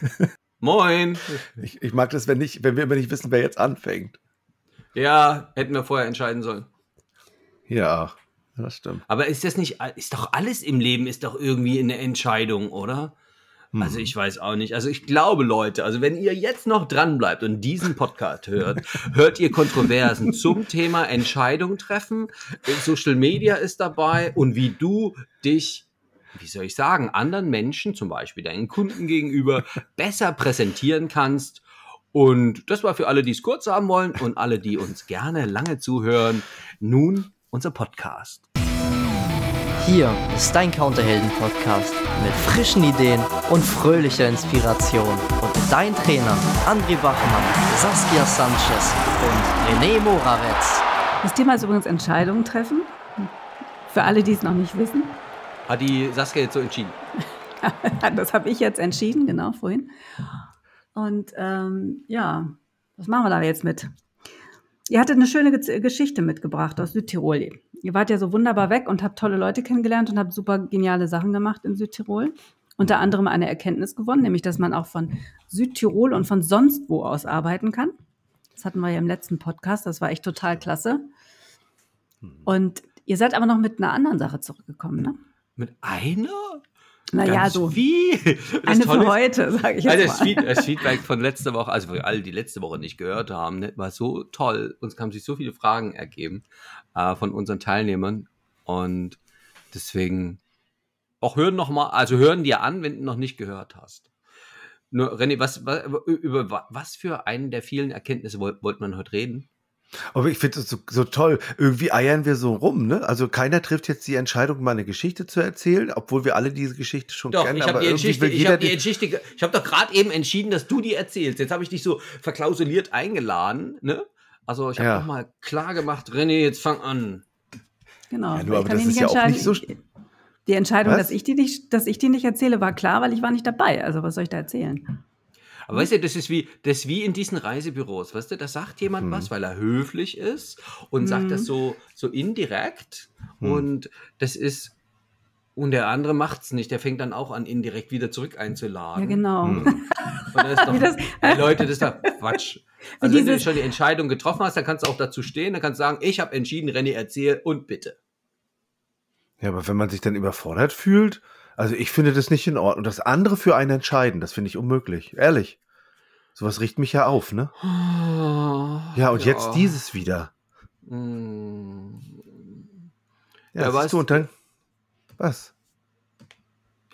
Moin. Ich, ich mag das, wenn, nicht, wenn wir immer nicht wissen, wer jetzt anfängt. Ja, hätten wir vorher entscheiden sollen. Ja, das stimmt. Aber ist das nicht, ist doch alles im Leben, ist doch irgendwie eine Entscheidung, oder? Hm. Also ich weiß auch nicht. Also ich glaube, Leute, also wenn ihr jetzt noch dran bleibt und diesen Podcast hört, hört ihr Kontroversen zum Thema Entscheidung treffen. Social Media ist dabei und wie du dich wie soll ich sagen, anderen Menschen, zum Beispiel deinen Kunden gegenüber, besser präsentieren kannst. Und das war für alle, die es kurz haben wollen und alle, die uns gerne lange zuhören, nun unser Podcast. Hier ist dein Counterhelden-Podcast mit frischen Ideen und fröhlicher Inspiration. Und dein Trainer André Wachmann, Saskia Sanchez und René Moravetz. Das Thema ist übrigens Entscheidungen treffen. Für alle, die es noch nicht wissen. Hat die Saskia jetzt so entschieden? das habe ich jetzt entschieden, genau, vorhin. Und ähm, ja, was machen wir da jetzt mit? Ihr hattet eine schöne Geschichte mitgebracht aus Südtirol. Ihr wart ja so wunderbar weg und habt tolle Leute kennengelernt und habt super geniale Sachen gemacht in Südtirol. Unter anderem eine Erkenntnis gewonnen, nämlich dass man auch von Südtirol und von sonst wo aus arbeiten kann. Das hatten wir ja im letzten Podcast, das war echt total klasse. Hm. Und ihr seid aber noch mit einer anderen Sache zurückgekommen, ne? Mit einer? Naja, so. Wie? Das eine für heute, sage ich jetzt also mal. Das Feedback von letzter Woche, also für alle, die letzte Woche nicht gehört haben, ne, war so toll. Uns haben sich so viele Fragen ergeben äh, von unseren Teilnehmern. Und deswegen auch hören noch mal, also hören dir an, wenn du noch nicht gehört hast. Nur, René, was, was, über was für einen der vielen Erkenntnisse wollte wollt man heute reden? Aber ich finde es so, so toll. Irgendwie eiern wir so rum, ne? Also keiner trifft jetzt die Entscheidung, mal eine Geschichte zu erzählen, obwohl wir alle diese Geschichte schon doch, kennen. Ich habe die Geschichte, ich habe die Geschichte, ich habe doch gerade eben entschieden, dass du die erzählst. Jetzt habe ich dich so verklausuliert eingeladen, ne? Also ich habe ja. mal klar gemacht, René, jetzt fang an. Genau. Ja, nur, aber das ist ja auch nicht so. Die Entscheidung, dass ich die nicht, dass ich die nicht erzähle, war klar, weil ich war nicht dabei. Also was soll ich da erzählen? Aber weißt du, das ist wie, das ist wie in diesen Reisebüros, weißt du, da sagt jemand hm. was, weil er höflich ist und hm. sagt das so, so indirekt hm. und das ist, und der andere macht es nicht, der fängt dann auch an, indirekt wieder zurück einzuladen. Ja, genau. Hm. Und das ist doch, das, hey Leute, das ist doch Quatsch. Also wenn du schon die Entscheidung getroffen hast, dann kannst du auch dazu stehen, dann kannst du sagen, ich habe entschieden, René, erzähl und bitte. Ja, aber wenn man sich dann überfordert fühlt, also ich finde das nicht in Ordnung. Das andere für einen entscheiden, das finde ich unmöglich. Ehrlich. Sowas riecht mich ja auf, ne? ja, und ja. jetzt dieses wieder. Hm. Ja, ja was? Du, und dann, was?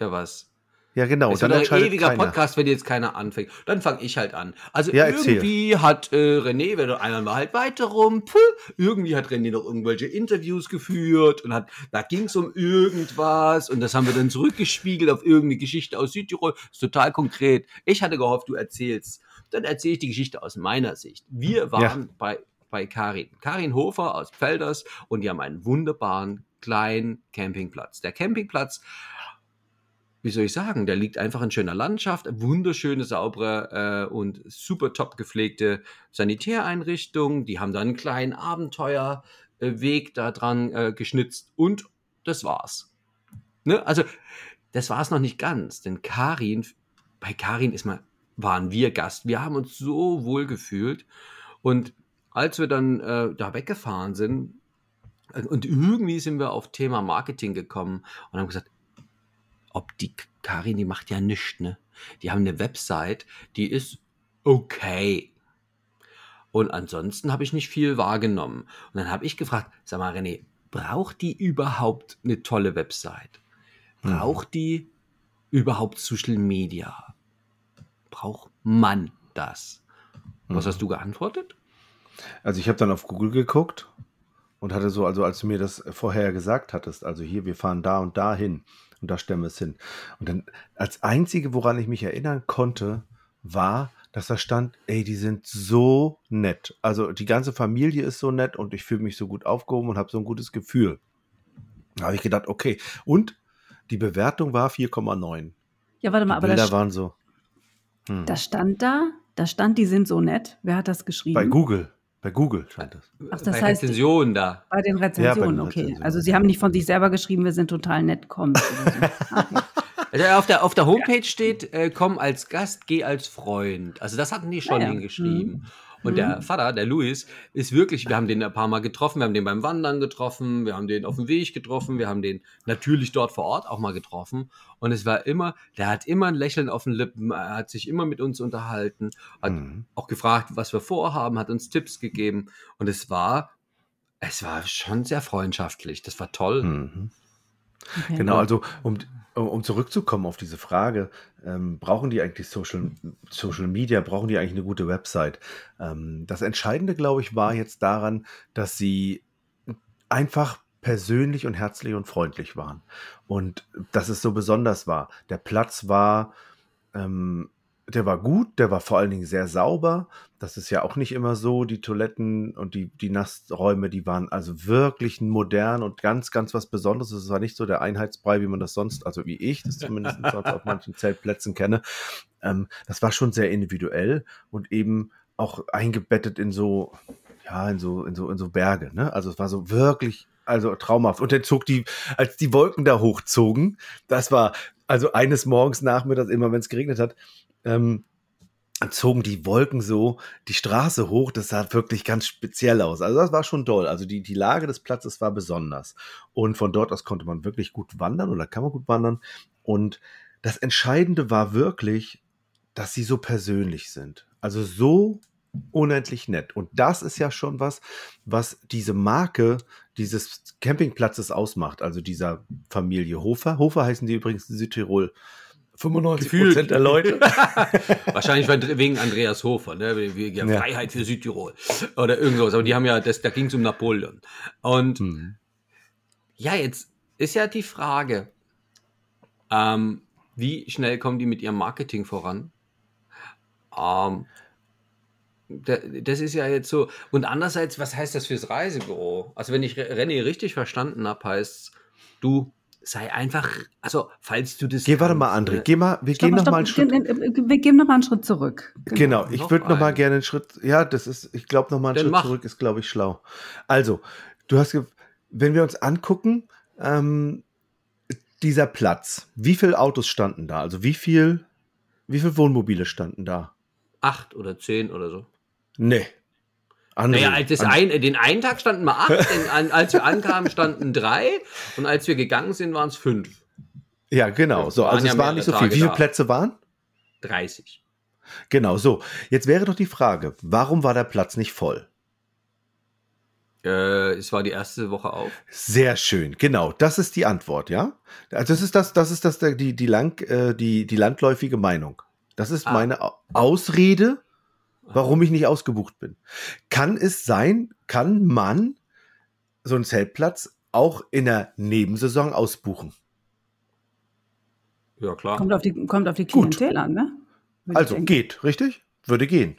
Ja, was? Ja, genau. Das ist ein ewiger keiner. Podcast, wenn jetzt keiner anfängt. Dann fange ich halt an. Also ja, irgendwie erzähl. hat äh, René, wenn einer mal halt weiter rum, pff, irgendwie hat René noch irgendwelche Interviews geführt und hat, da ging es um irgendwas und das haben wir dann zurückgespiegelt auf irgendeine Geschichte aus Südtirol. Das ist total konkret. Ich hatte gehofft, du erzählst. Dann erzähle ich die Geschichte aus meiner Sicht. Wir waren ja. bei, bei Karin. Karin Hofer aus Pfelders und die haben einen wunderbaren kleinen Campingplatz. Der Campingplatz wie soll ich sagen, der liegt einfach in schöner Landschaft, wunderschöne, saubere äh, und super top gepflegte Sanitäreinrichtung. Die haben da einen kleinen Abenteuerweg da dran äh, geschnitzt und das war's. Ne? Also, das war's noch nicht ganz, denn Karin, bei Karin ist mal, waren wir Gast. Wir haben uns so wohl gefühlt und als wir dann äh, da weggefahren sind, äh, und irgendwie sind wir auf Thema Marketing gekommen und haben gesagt, ob die Karin, die macht ja nichts, ne? Die haben eine Website, die ist okay. Und ansonsten habe ich nicht viel wahrgenommen. Und dann habe ich gefragt, sag mal, René, braucht die überhaupt eine tolle Website? Braucht die überhaupt Social Media? Braucht man das? Was mhm. hast du geantwortet? Also ich habe dann auf Google geguckt und hatte so, also als du mir das vorher gesagt hattest, also hier, wir fahren da und da hin, und da stellen wir es hin. Und dann als einzige, woran ich mich erinnern konnte, war, dass da stand, ey, die sind so nett. Also die ganze Familie ist so nett und ich fühle mich so gut aufgehoben und habe so ein gutes Gefühl. Da habe ich gedacht, okay. Und die Bewertung war 4,9. Ja, warte mal, die aber Bilder das, waren so. Hm. Das stand da, da stand, die sind so nett. Wer hat das geschrieben? Bei Google. Bei Google stand das. Ach, das bei heißt, Rezensionen da. Bei den Rezensionen, ja, bei den okay. Rezensionen. Also Sie haben nicht von sich selber geschrieben, wir sind total nett, kommt. So. Also auf der, auf der Homepage steht, äh, komm als Gast, geh als Freund. Also das hatten die schon Ja, ja. hingeschrieben. Und der Vater, der Louis, ist wirklich, wir haben den ein paar Mal getroffen, wir haben den beim Wandern getroffen, wir haben den auf dem Weg getroffen, wir haben den natürlich dort vor Ort auch mal getroffen. Und es war immer, der hat immer ein Lächeln auf den Lippen, er hat sich immer mit uns unterhalten, hat Mhm. auch gefragt, was wir vorhaben, hat uns Tipps gegeben. Und es war, es war schon sehr freundschaftlich. Das war toll. Mhm. Okay. Genau, also um, um zurückzukommen auf diese Frage, ähm, brauchen die eigentlich Social, Social Media, brauchen die eigentlich eine gute Website? Ähm, das Entscheidende, glaube ich, war jetzt daran, dass sie einfach persönlich und herzlich und freundlich waren. Und dass es so besonders war. Der Platz war, ähm, der war gut, der war vor allen Dingen sehr sauber. Das ist ja auch nicht immer so. Die Toiletten und die, die Nassräume, die waren also wirklich modern und ganz, ganz was Besonderes. Es war nicht so der Einheitsbrei, wie man das sonst, also wie ich das zumindest sonst auf manchen Zeltplätzen kenne. Ähm, das war schon sehr individuell und eben auch eingebettet in so, ja, in so, in so, in so Berge. Ne? Also es war so wirklich, also traumhaft. Und dann zog die, als die Wolken da hochzogen, das war also eines Morgens, Nachmittags, immer wenn es geregnet hat, ähm, zogen die Wolken so die Straße hoch. Das sah wirklich ganz speziell aus. Also das war schon toll. Also die, die Lage des Platzes war besonders. Und von dort aus konnte man wirklich gut wandern oder kann man gut wandern. Und das Entscheidende war wirklich, dass sie so persönlich sind. Also so unendlich nett. Und das ist ja schon was, was diese Marke dieses Campingplatzes ausmacht. Also dieser Familie Hofer. Hofer heißen die übrigens in Südtirol. 95 Gefühlt. Prozent der Leute. Wahrscheinlich wegen Andreas Hofer, ne? wegen der Ja. Freiheit für Südtirol oder irgendwas. Aber die haben ja, das, da ging es um Napoleon. Und Hm. ja, jetzt ist ja die Frage, ähm, wie schnell kommen die mit ihrem Marketing voran? Ähm, da- das ist ja jetzt so. Und andererseits, was heißt das fürs Reisebüro? Also, wenn ich Re- René richtig verstanden habe, heißt du sei einfach, also falls du das. Geh, warte mal, André. ne? Geh mal, wir Stopp, gehen noch stopp, mal einen Schritt. Wir, wir gehen noch mal einen Schritt zurück. Genau, ich Noch würde noch mal einen. gerne einen Schritt. Ja, das ist, ich glaube, noch mal einen Schritt mach. zurück ist, glaube ich, schlau. Also, du hast, wenn wir uns angucken, ähm, dieser Platz, wie viele Autos standen da? Also wie viel, wie viele Wohnmobile standen da? Acht oder zehn oder so. Nee. Andere, Naja, als ein, den einen Tag standen mal acht, den, als wir ankamen, standen drei und als wir gegangen sind, waren es fünf. ja, genau. So, also ja es waren nicht so viel. Tage Wie viele da. Plätze waren? 30. Genau, so. Jetzt wäre doch die Frage, warum war der Platz nicht voll? Äh, es war die erste Woche auf. Sehr schön, genau. Das ist die Antwort, ja. Also das ist das, das ist das die die lang äh, die die landläufige Meinung. Das ist Ah. meine Au- Ausrede, warum ich nicht ausgebucht bin. Kann es sein? Kann man so einen Zeltplatz auch in der Nebensaison ausbuchen? Ja, klar. Kommt auf die, kommt auf die Gut. Klientel an, ne? Würde Also geht, richtig? Würde gehen.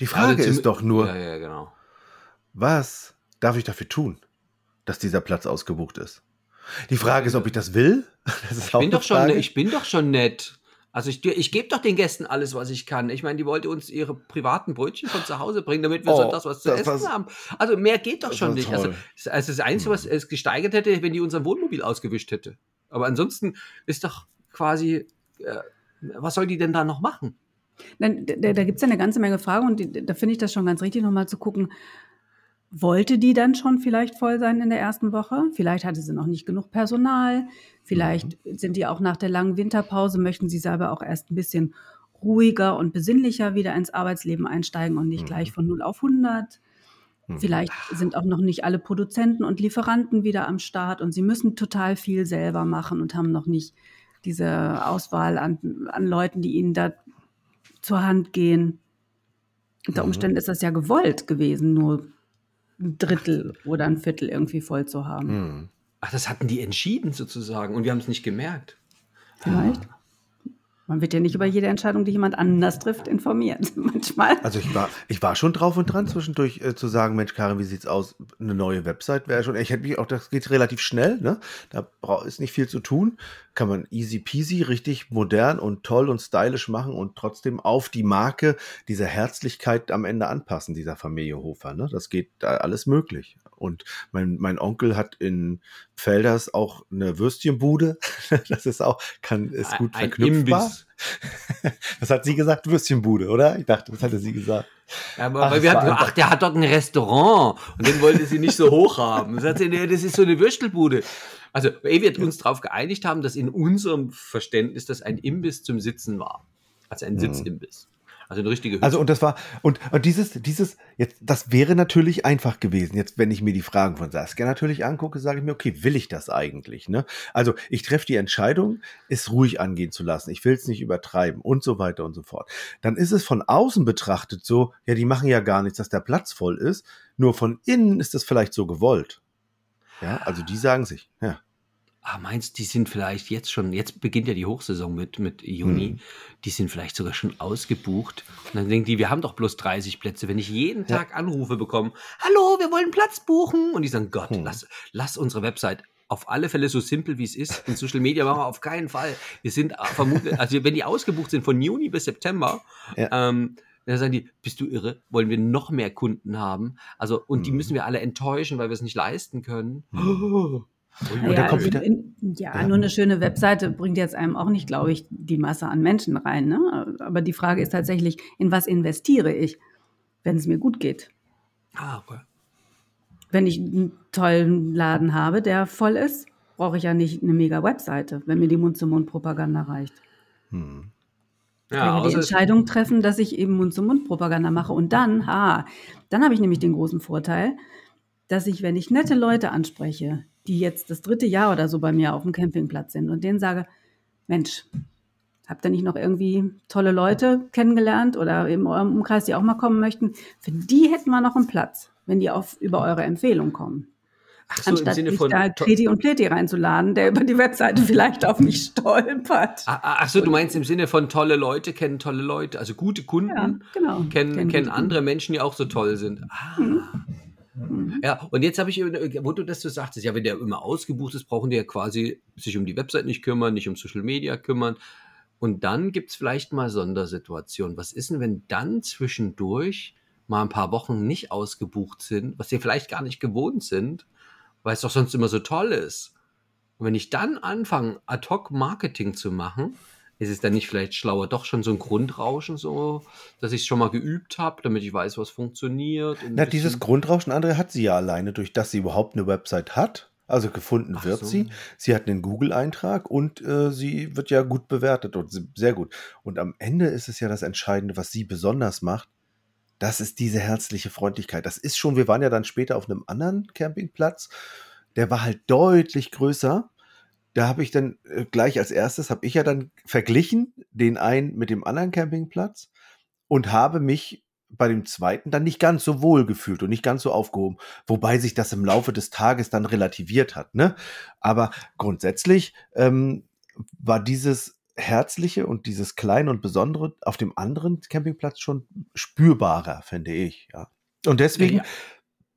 Die Frage Also ist doch nur, Ja, ja, genau. was darf ich dafür tun, dass dieser Platz ausgebucht ist? Die Frage ist, ob ich das will. Das ist Ich bin, doch schon, Frage. ich bin doch schon nett. Also ich, ich gebe doch den Gästen alles, was ich kann. Ich meine, die wollte uns ihre privaten Brötchen von zu Hause bringen, damit wir Oh, sonntags was zu das essen war's- haben. Also mehr geht doch schon nicht. Also, also das Einzige, was es gesteigert hätte, wenn die unser Wohnmobil ausgewischt hätte. Aber ansonsten ist doch quasi, äh, was soll die denn da noch machen? Nein, da, da gibt es ja eine ganze Menge Fragen und die, da finde ich das schon ganz richtig, nochmal zu gucken, wollte die dann schon vielleicht voll sein in der ersten Woche? Vielleicht hatte sie noch nicht genug Personal, vielleicht sind die auch nach der langen Winterpause, möchten sie selber auch erst ein bisschen ruhiger und besinnlicher wieder ins Arbeitsleben einsteigen und nicht Mhm. gleich von 0 auf 100. Hm. Vielleicht sind auch noch nicht alle Produzenten und Lieferanten wieder am Start und sie müssen total viel selber machen und haben noch nicht diese Auswahl an, an Leuten, die ihnen da zur Hand gehen. Unter Mhm. Umständen ist das ja gewollt gewesen, nur ein Drittel oder ein Viertel irgendwie voll zu haben. Hm. Ach, das hatten die entschieden sozusagen und wir haben es nicht gemerkt. Vielleicht. Man wird ja nicht über jede Entscheidung, die jemand anders trifft, informiert. Manchmal. Also ich war, ich war schon drauf und dran, zwischendurch äh, zu sagen, Mensch, Karin, wie sieht's aus? Eine neue Website wäre schon. Ich hätte mich auch, das geht relativ schnell, ne? Da ist nicht viel zu tun. Kann man easy peasy, richtig modern und toll und stylisch machen und trotzdem auf die Marke dieser Herzlichkeit am Ende anpassen, dieser Familie Hofer. Ne? Das geht da alles möglich. Und mein, mein Onkel hat in Felders auch eine Würstchenbude. Das ist auch, kann, ist gut Ein verknüpfbar. Imbiss. Das hat sie gesagt, Würstchenbude, oder? Ich dachte, das hatte sie gesagt. Aber Ach, wir hatten, ach, der hat dort ein Restaurant und den wollte sie nicht so hoch haben. Sagt sie, nee, das ist so eine Würstelbude. Also, ehe wir uns darauf geeinigt haben, dass in unserem Verständnis das ein Imbiss zum Sitzen war. Also ein Sitzimbiss. Also eine richtige Hütte. Also und das war und, und dieses dieses jetzt das wäre natürlich einfach gewesen. Jetzt wenn ich mir die Fragen von Saskia natürlich angucke, sage ich mir, okay, will ich das eigentlich, ne? Also, ich treffe die Entscheidung, es ruhig angehen zu lassen. Ich will es nicht übertreiben und so weiter und so fort. Dann ist es von außen betrachtet so, ja, die machen ja gar nichts, dass der Platz voll ist, nur von innen ist das vielleicht so gewollt. Ja, also die sagen sich, ja. Ah, meinst die sind vielleicht jetzt schon, jetzt beginnt ja die Hochsaison mit, mit Juni, Mhm. die sind vielleicht sogar schon ausgebucht. Und dann denken die, wir haben doch bloß 30 Plätze. Wenn ich jeden Ja. Tag Anrufe bekomme, hallo, wir wollen Platz buchen. Und die sagen, Gott, Mhm. lass, lass unsere Website auf alle Fälle so simpel wie es ist. In Social Media machen wir auf keinen Fall. Wir sind vermutlich, also wenn die ausgebucht sind von Juni bis September, Ja. ähm, dann sagen die, bist du irre? Wollen wir noch mehr Kunden haben? Also, und die Mhm. müssen wir alle enttäuschen, weil wir es nicht leisten können. Und da ja, also in, ja, Ja. nur eine schöne Webseite bringt jetzt einem auch nicht, glaube ich, die Masse an Menschen rein. Ne? Aber die Frage ist tatsächlich, in was investiere ich, wenn es mir gut geht? Ah, okay. Wenn ich einen tollen Laden habe, der voll ist, brauche ich ja nicht eine mega Webseite, wenn mir die Mund-zu-Mund-Propaganda reicht. Hm. Ich Ja, werde die Entscheidung treffen, dass ich eben Mund-zu-Mund-Propaganda mache. Und dann, ha, dann habe ich nämlich den großen Vorteil, dass ich, wenn ich nette Leute anspreche, die jetzt das dritte Jahr oder so bei mir auf dem Campingplatz sind und denen sage, Mensch, habt ihr nicht noch irgendwie tolle Leute kennengelernt oder in eurem Umkreis, die auch mal kommen möchten? Für die hätten wir noch einen Platz, wenn die auf, über eure Empfehlung kommen. Ach so, im Anstatt Sinne mich von. da Kreti und Pleti reinzuladen, der über die Webseite vielleicht auf mich stolpert. Ah, ah, Ach so, du meinst im Sinne von tolle Leute kennen tolle Leute, also gute Kunden Ja, genau. kennen, Kennen kennen andere Menschen, die auch so toll sind. Ah. Mhm. Ja, und jetzt habe ich, wo du das so sagtest, ja, wenn der immer ausgebucht ist, brauchen die ja quasi sich um die Website nicht kümmern, nicht um Social Media kümmern. Und dann gibt es vielleicht mal Sondersituationen. Was ist denn, wenn dann zwischendurch mal ein paar Wochen nicht ausgebucht sind, was sie vielleicht gar nicht gewohnt sind, weil es doch sonst immer so toll ist? Und wenn ich dann anfange, Ad-Hoc-Marketing zu machen, ist es dann nicht vielleicht schlauer, doch schon so ein Grundrauschen, so, dass ich es schon mal geübt habe, damit ich weiß, was funktioniert? und Na, dieses Grundrauschen, André, hat sie ja alleine, durch dass sie überhaupt eine Website hat. Also gefunden Ach wird so. sie. Sie hat einen Google-Eintrag und äh, sie wird ja gut bewertet und sehr gut. Und am Ende ist es ja das Entscheidende, was sie besonders macht. Das ist diese herzliche Freundlichkeit. Das ist schon, wir waren ja dann später auf einem anderen Campingplatz. Der war halt deutlich größer. Da habe ich dann äh, gleich als erstes, habe ich ja dann verglichen, den einen mit dem anderen Campingplatz und habe mich bei dem zweiten dann nicht ganz so wohl gefühlt und nicht ganz so aufgehoben, wobei sich das im Laufe des Tages dann relativiert hat. Ne? Aber grundsätzlich ähm, war dieses Herzliche und dieses Kleine und Besondere auf dem anderen Campingplatz schon spürbarer, finde ich. Ja. Und deswegen Ja.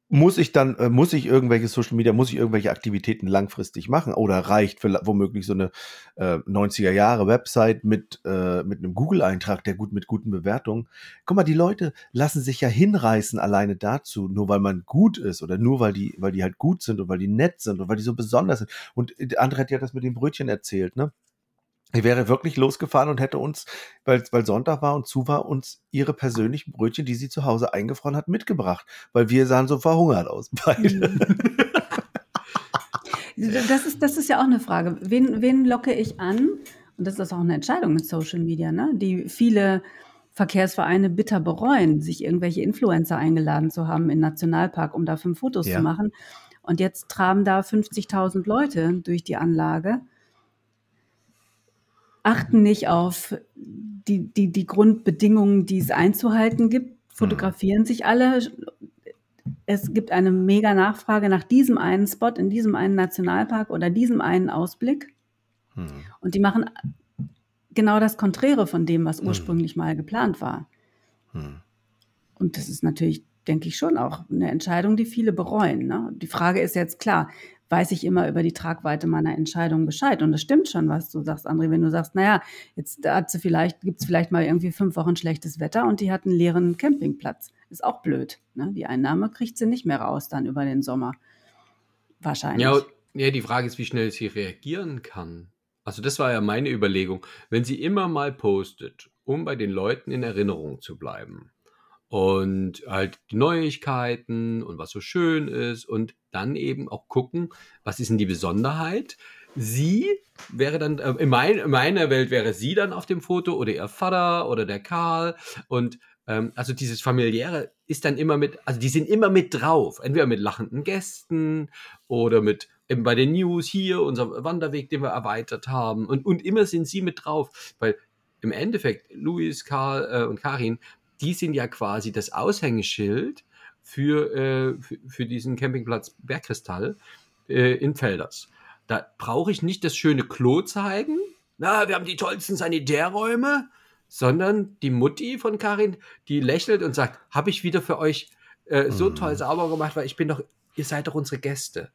Muss ich dann, äh, muss ich irgendwelche Social Media, muss ich irgendwelche Aktivitäten langfristig machen oder reicht für, womöglich so eine äh, 90er Jahre Website mit, äh, mit einem Google-Eintrag, der gut mit guten Bewertungen. Guck mal, die Leute lassen sich ja hinreißen alleine dazu, nur weil man gut ist oder nur weil die, weil die halt gut sind und weil die nett sind und weil die so besonders sind. Und äh, andere hat ja das mit dem Brötchen erzählt, ne? Ich wäre wirklich losgefahren und hätte uns, weil, weil Sonntag war und zu war, uns ihre persönlichen Brötchen, die sie zu Hause eingefroren hat, mitgebracht. Weil wir sahen so verhungert aus, beide. Das ist, das ist ja auch eine Frage. Wen, wen locke ich an? Und das ist auch eine Entscheidung mit Social Media, ne? die viele Verkehrsvereine bitter bereuen, sich irgendwelche Influencer eingeladen zu haben in den Nationalpark, um da fünf Fotos Ja. zu machen. Und jetzt traben da 50.000 Leute durch die Anlage, achten nicht auf die, die, die Grundbedingungen, die es einzuhalten gibt, fotografieren sich alle. Es gibt eine mega Nachfrage nach diesem einen Spot in diesem einen Nationalpark oder diesem einen Ausblick. Hm. Und die machen genau das Konträre von dem, was Mhm. ursprünglich mal geplant war. Hm. Und das ist natürlich, denke ich, schon auch eine Entscheidung, die viele bereuen. Ne? Die Frage ist jetzt klar, weiß ich immer über die Tragweite meiner Entscheidung Bescheid? Und das stimmt schon, was du sagst, André, wenn du sagst, naja, jetzt hat sie vielleicht, gibt es vielleicht mal irgendwie fünf Wochen schlechtes Wetter und die hat einen leeren Campingplatz. Ist auch blöd. Ne? Die Einnahme kriegt sie nicht mehr raus dann über den Sommer. Wahrscheinlich. Ja, ja, die Frage ist, wie schnell sie reagieren kann. Also das war ja meine Überlegung. Wenn sie immer mal postet, um bei den Leuten in Erinnerung zu bleiben und halt die Neuigkeiten und was so schön ist und dann eben auch gucken, was ist denn die Besonderheit? Sie wäre dann, äh, in, mein, in meiner Welt wäre sie dann auf dem Foto oder ihr Vater oder der Karl und ähm, also dieses familiäre ist dann immer mit, also die sind immer mit drauf, entweder mit lachenden Gästen oder mit eben bei den News hier, unser Wanderweg, den wir erweitert haben und, und immer sind sie mit drauf, weil im Endeffekt Luis, Karl äh, und Karin, die sind ja quasi das Aushängeschild für, äh, für, für, diesen Campingplatz Bergkristall äh, in Felders. Da brauche ich nicht das schöne Klo zeigen, na, wir haben die tollsten Sanitärräume, sondern die Mutti von Karin, die lächelt und sagt, habe ich wieder für euch äh, so mhm. toll sauber gemacht, weil ich bin doch, ihr seid doch unsere Gäste.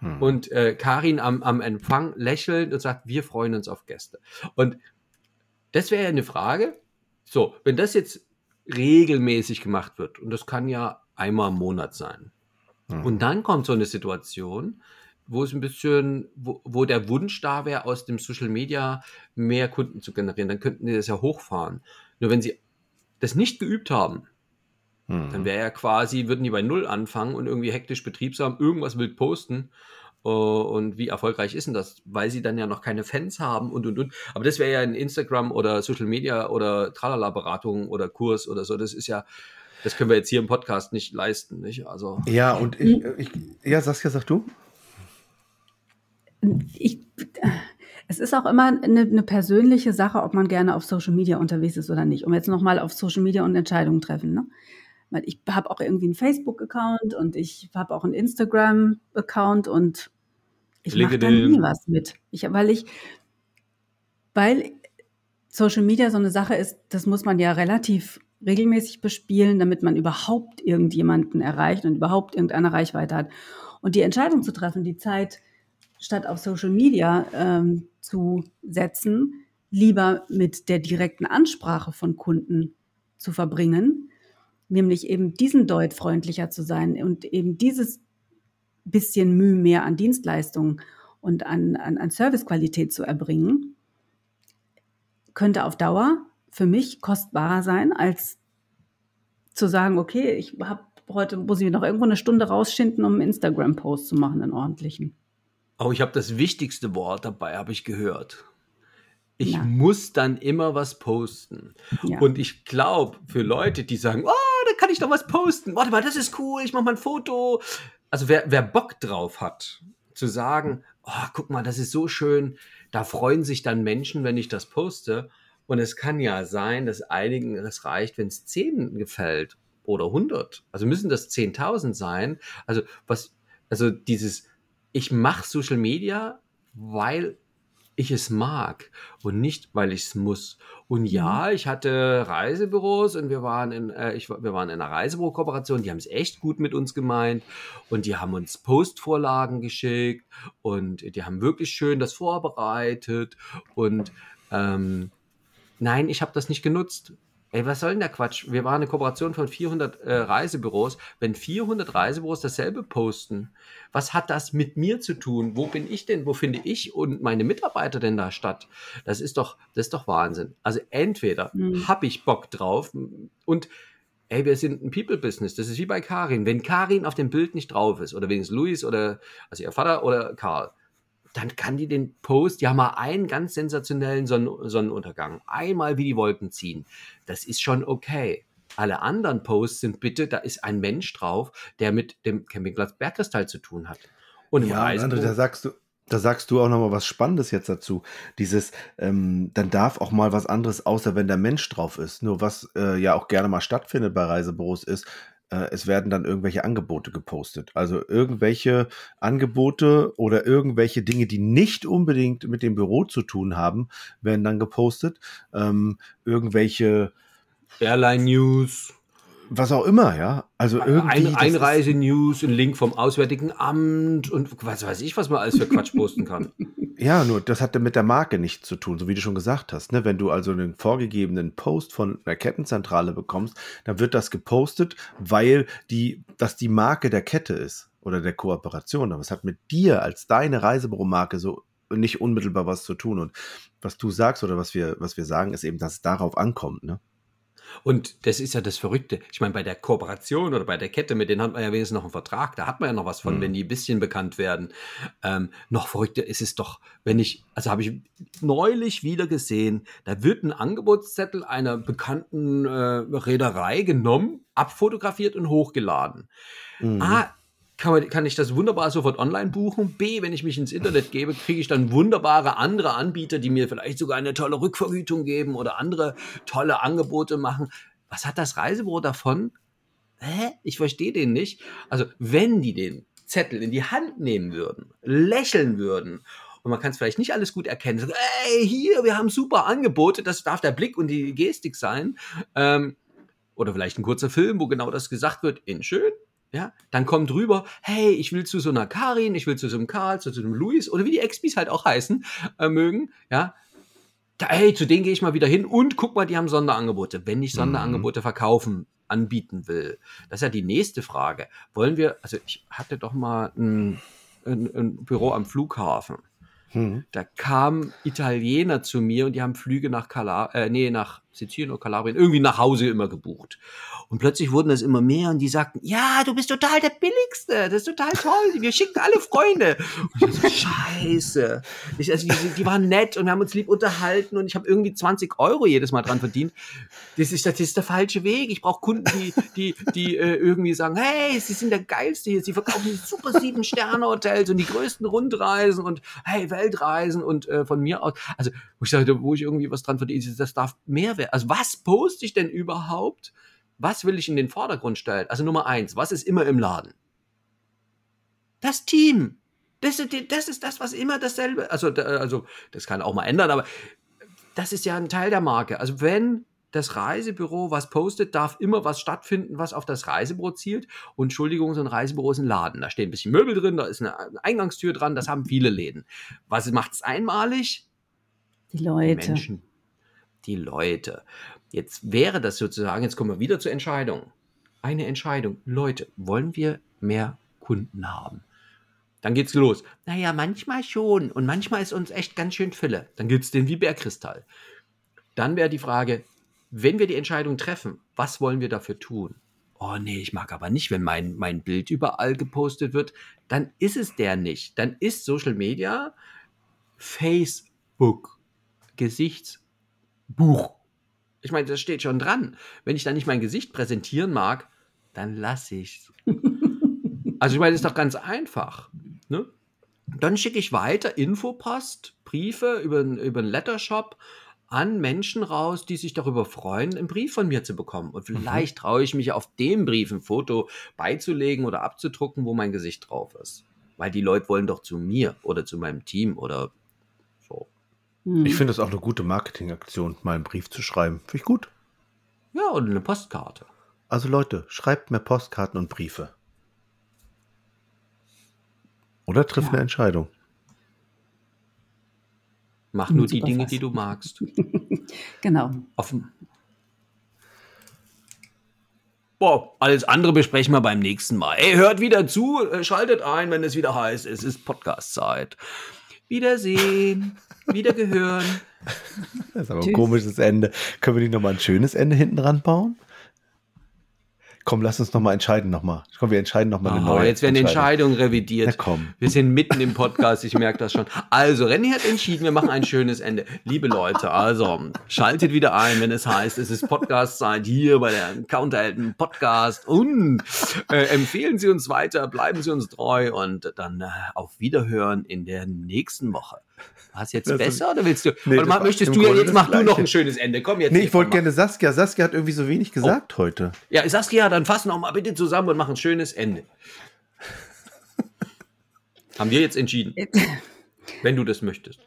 Mhm. Und äh, Karin am, am Empfang lächelt und sagt, wir freuen uns auf Gäste. Und das wäre ja eine Frage. So, wenn das jetzt regelmäßig gemacht wird, und das kann ja einmal im Monat sein, mhm. und dann kommt so eine Situation, wo es ein bisschen, wo, wo der Wunsch da wäre, aus dem Social Media mehr Kunden zu generieren, dann könnten die das ja hochfahren. Nur wenn sie das nicht geübt haben, mhm. dann wäre ja quasi, würden die bei Null anfangen und irgendwie hektisch betriebsam irgendwas wild posten. Uh, und wie erfolgreich ist denn das? Weil sie dann ja noch keine Fans haben und und und. Aber das wäre ja in Instagram oder Social Media oder Tralala-Beratung oder Kurs oder so. Das ist ja, das können wir jetzt hier im Podcast nicht leisten, nicht? Also. Ja, und ich, ich ja, Saskia, sag du? ich, es ist auch immer eine, eine, persönliche Sache, ob man gerne auf Social Media unterwegs ist oder nicht. Um jetzt nochmal auf Social Media und Entscheidungen treffen. Ne? Weil ich habe auch irgendwie einen Facebook-Account und ich habe auch einen Instagram-Account und ich mache da nie was mit. Ich, weil ich, weil Social Media so eine Sache ist, das muss man ja relativ regelmäßig bespielen, damit man überhaupt irgendjemanden erreicht und überhaupt irgendeine Reichweite hat. Und die Entscheidung zu treffen, die Zeit statt auf Social Media ähm, zu setzen, lieber mit der direkten Ansprache von Kunden zu verbringen, nämlich eben diesen Deut freundlicher zu sein und eben dieses bisschen Mühe mehr an Dienstleistungen und an, an, an Servicequalität zu erbringen, könnte auf Dauer für mich kostbarer sein, als zu sagen, okay, ich habe heute, muss ich noch irgendwo eine Stunde rausschinden, um einen Instagram-Post zu machen, einen ordentlichen. Oh, ich habe das wichtigste Wort dabei, habe ich gehört. Ich ja. muss dann immer was posten. Ja. Und ich glaube, für Leute, die sagen, oh, kann ich doch was posten. Warte mal, das ist cool, ich mache mal ein Foto. Also wer, wer Bock drauf hat, zu sagen, oh, guck mal, das ist so schön, da freuen sich dann Menschen, wenn ich das poste. Und es kann ja sein, dass einigen es reicht, wenn es zehn gefällt oder 100. Also müssen das 10.000 sein. Also was, also dieses, ich mache Social Media, weil ich es mag und nicht, weil ich es muss. Und ja, mhm. ich hatte Reisebüros und wir waren in, äh, ich, wir waren in einer Reisebüro-Kooperation, die haben es echt gut mit uns gemeint und die haben uns Postvorlagen geschickt und die haben wirklich schön das vorbereitet und ähm, nein, ich habe das nicht genutzt. Ey, was soll denn der Quatsch? Wir waren eine Kooperation von 400 äh, Reisebüros. Wenn 400 Reisebüros dasselbe posten, was hat das mit mir zu tun? Wo bin ich denn? Wo finde ich und meine Mitarbeiter denn da statt? Das ist doch, das ist doch Wahnsinn. Also entweder mhm. habe ich Bock drauf und ey, wir sind ein People-Business. Das ist wie bei Karin. Wenn Karin auf dem Bild nicht drauf ist, oder wenigstens Luis oder also ihr Vater oder Karl, dann kann die den Post ja mal einen ganz sensationellen Sonnen Sonnenuntergang, einmal wie die Wolken ziehen. Das ist schon okay. Alle anderen Posts sind bitte, da ist ein Mensch drauf, der mit dem Campingplatz Bergkristall zu tun hat. Und ja, André, da sagst du, da sagst du auch noch mal was Spannendes jetzt dazu. Dieses, ähm, dann darf auch mal was anderes, außer wenn der Mensch drauf ist. Nur was äh, ja auch gerne mal stattfindet bei Reisebüros ist, es werden dann irgendwelche Angebote gepostet. Also irgendwelche Angebote oder irgendwelche Dinge, die nicht unbedingt mit dem Büro zu tun haben, werden dann gepostet. Ähm, irgendwelche Airline News. Was auch immer, ja. Also irgendwie. Ein, Einreise-News, ein Link vom Auswärtigen Amt und was weiß ich, was man alles für Quatsch posten kann. Ja, nur das hat mit der Marke nichts zu tun, so wie du schon gesagt hast. Ne? Wenn du also einen vorgegebenen Post von einer Kettenzentrale bekommst, dann wird das gepostet, weil die, das die Marke der Kette ist oder der Kooperation. Aber es hat mit dir als deine Reisebüromarke so nicht unmittelbar was zu tun. Und was du sagst oder was wir, was wir sagen, ist eben, dass es darauf ankommt. Ne? Und das ist ja das Verrückte. Ich meine, bei der Kooperation oder bei der Kette, mit denen hat man ja wenigstens noch einen Vertrag. Da hat man ja noch was von, mhm. wenn die ein bisschen bekannt werden. Ähm, noch verrückter ist es doch, wenn ich, also habe ich neulich wieder gesehen, da wird ein Angebotszettel einer bekannten äh, Reederei genommen, abfotografiert und hochgeladen. Mhm. Ah, kann, man, kann ich das wunderbar sofort online buchen. B, wenn ich mich ins Internet gebe, kriege ich dann wunderbare andere Anbieter, die mir vielleicht sogar eine tolle Rückvergütung geben oder andere tolle Angebote machen. Was hat das Reisebüro davon? Hä? Ich verstehe den nicht. Also, wenn die den Zettel in die Hand nehmen würden, lächeln würden und man kann es vielleicht nicht alles gut erkennen. Sagen, ey, hier, wir haben super Angebote, das darf der Blick und die Gestik sein. Ähm, oder vielleicht ein kurzer Film, wo genau das gesagt wird, in schön, ja, dann kommt rüber, hey, ich will zu so einer Karin, ich will zu so einem Karl, zu so einem Luis oder wie die Expis halt auch heißen äh, mögen, ja. Da, hey, zu denen gehe ich mal wieder hin und guck mal, die haben Sonderangebote. Wenn ich Sonderangebote mhm. verkaufen, anbieten will, das ist ja die nächste Frage. Wollen wir, also ich hatte doch mal ein, ein, ein Büro am Flughafen. Mhm. Da kamen Italiener zu mir und die haben Flüge nach Kalab äh, nee, nach Sizilien oder Kalabrien, irgendwie nach Hause immer gebucht. Und plötzlich wurden das immer mehr und die sagten, ja, du bist total der Billigste, das ist total toll, wir schicken alle Freunde. Und ich so, scheiße. Ich, also die, die, waren nett und wir haben uns lieb unterhalten und ich habe irgendwie 20 Euro jedes Mal dran verdient. Das ist, das ist der falsche Weg. Ich brauche Kunden, die, die, die äh, irgendwie sagen, hey, sie sind der Geilste hier, sie verkaufen die super sieben Sterne Hotels und die größten Rundreisen und hey, Weltreisen und äh, von mir aus. Also, wo ich sagte, wo ich irgendwie was dran verdiene, das darf mehr werden. Also was poste ich denn überhaupt? Was will ich in den Vordergrund stellen? Also Nummer eins, was ist immer im Laden? Das Team. Das ist, das ist das, was immer dasselbe. Also, also, das kann auch mal ändern, aber das ist ja ein Teil der Marke. Also, wenn das Reisebüro was postet, darf immer was stattfinden, was auf das Reisebüro zielt. Und Entschuldigung, so ein Reisebüro ist ein Laden. Da stehen ein bisschen Möbel drin, da ist eine Eingangstür dran, das haben viele Läden. Was macht es einmalig? Die Leute. Die Menschen. Die Leute. Jetzt wäre das sozusagen, jetzt kommen wir wieder zur Entscheidung. Eine Entscheidung. Leute, wollen wir mehr Kunden haben? Dann geht's los. Naja, manchmal schon. Und manchmal ist uns echt ganz schön Fülle. Dann gibt's den wie Bergkristall. Dann wäre die Frage, wenn wir die Entscheidung treffen, was wollen wir dafür tun? Oh nee, ich mag aber nicht, wenn mein, mein Bild überall gepostet wird. Dann ist es der nicht. Dann ist Social Media Facebook Gesichtsbuch ich meine, das steht schon dran. Wenn ich dann nicht mein Gesicht präsentieren mag, dann lasse ich's. also ich meine, das ist doch ganz einfach. Ne? Dann schicke ich weiter Infopost, Briefe über, über einen Lettershop an Menschen raus, die sich darüber freuen, einen Brief von mir zu bekommen. Und mhm. vielleicht traue ich mich auf dem Brief ein Foto beizulegen oder abzudrucken, wo mein Gesicht drauf ist. Weil die Leute wollen doch zu mir oder zu meinem Team oder hm. Ich finde das auch eine gute Marketingaktion, mal einen Brief zu schreiben. Finde ich gut. Ja, und eine Postkarte. Also Leute, schreibt mir Postkarten und Briefe. Oder triff ja. eine Entscheidung. Mach nur die Dinge, die du magst. genau. Offen. Boah, alles andere besprechen wir beim nächsten Mal. Ey, hört wieder zu, äh, schaltet ein, wenn es wieder heißt, es ist Podcast-Zeit. Wiedersehen, wiedergehören. Das ist aber ein komisches Ende. Können wir nicht nochmal ein schönes Ende hinten dran bauen? Komm, lass uns nochmal entscheiden nochmal. Komm, wir entscheiden nochmal eine oh, neue. Jetzt werden Entscheidungen revidiert. Na komm. Wir sind mitten im Podcast, ich merke das schon. Also, Renny hat entschieden, wir machen ein schönes Ende. Liebe Leute, also schaltet wieder ein, wenn es heißt, es ist Podcast-Zeit hier bei der Counterhelden Podcast und äh, empfehlen Sie uns weiter, bleiben Sie uns treu und dann äh, auf Wiederhören in der nächsten Woche. War es jetzt das besser oder willst du? Nee, oder möchtest du ja jetzt mach du noch ein schönes Ende? Komm jetzt. Nee, ich wollte gerne Saskia. Saskia hat irgendwie so wenig oh. gesagt oh. heute. Ja, Saskia, dann fass noch mal bitte zusammen und mach ein schönes Ende. Haben wir jetzt entschieden. wenn du das möchtest.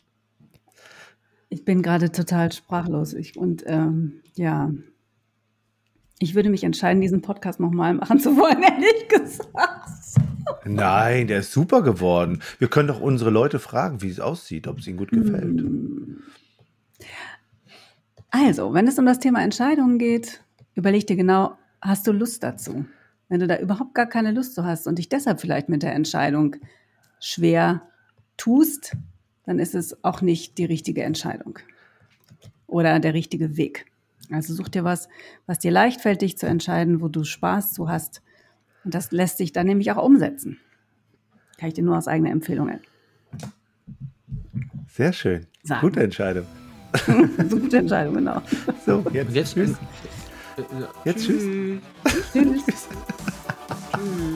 Ich bin gerade total sprachlos. Ich, und ähm, ja, Ich würde mich entscheiden, diesen Podcast nochmal machen zu wollen, ehrlich gesagt. Nein, der ist super geworden. Wir können doch unsere Leute fragen, wie es aussieht, ob es ihnen gut gefällt. Also, wenn es um das Thema Entscheidungen geht, überleg dir genau, hast du Lust dazu? Wenn du da überhaupt gar keine Lust zu hast und dich deshalb vielleicht mit der Entscheidung schwer tust, dann ist es auch nicht die richtige Entscheidung oder der richtige Weg. Also such dir was, was dir leicht fällt, dich zu entscheiden, wo du Spaß zu hast. Und das lässt sich dann nämlich auch umsetzen. Kann ich dir nur aus eigener Empfehlung Sehr schön. Sagen. Gute Entscheidung. so gute Entscheidung, genau. So, jetzt, Jetzt, tschüss. äh, Jetzt tschüss. Tschüss. Tschüss.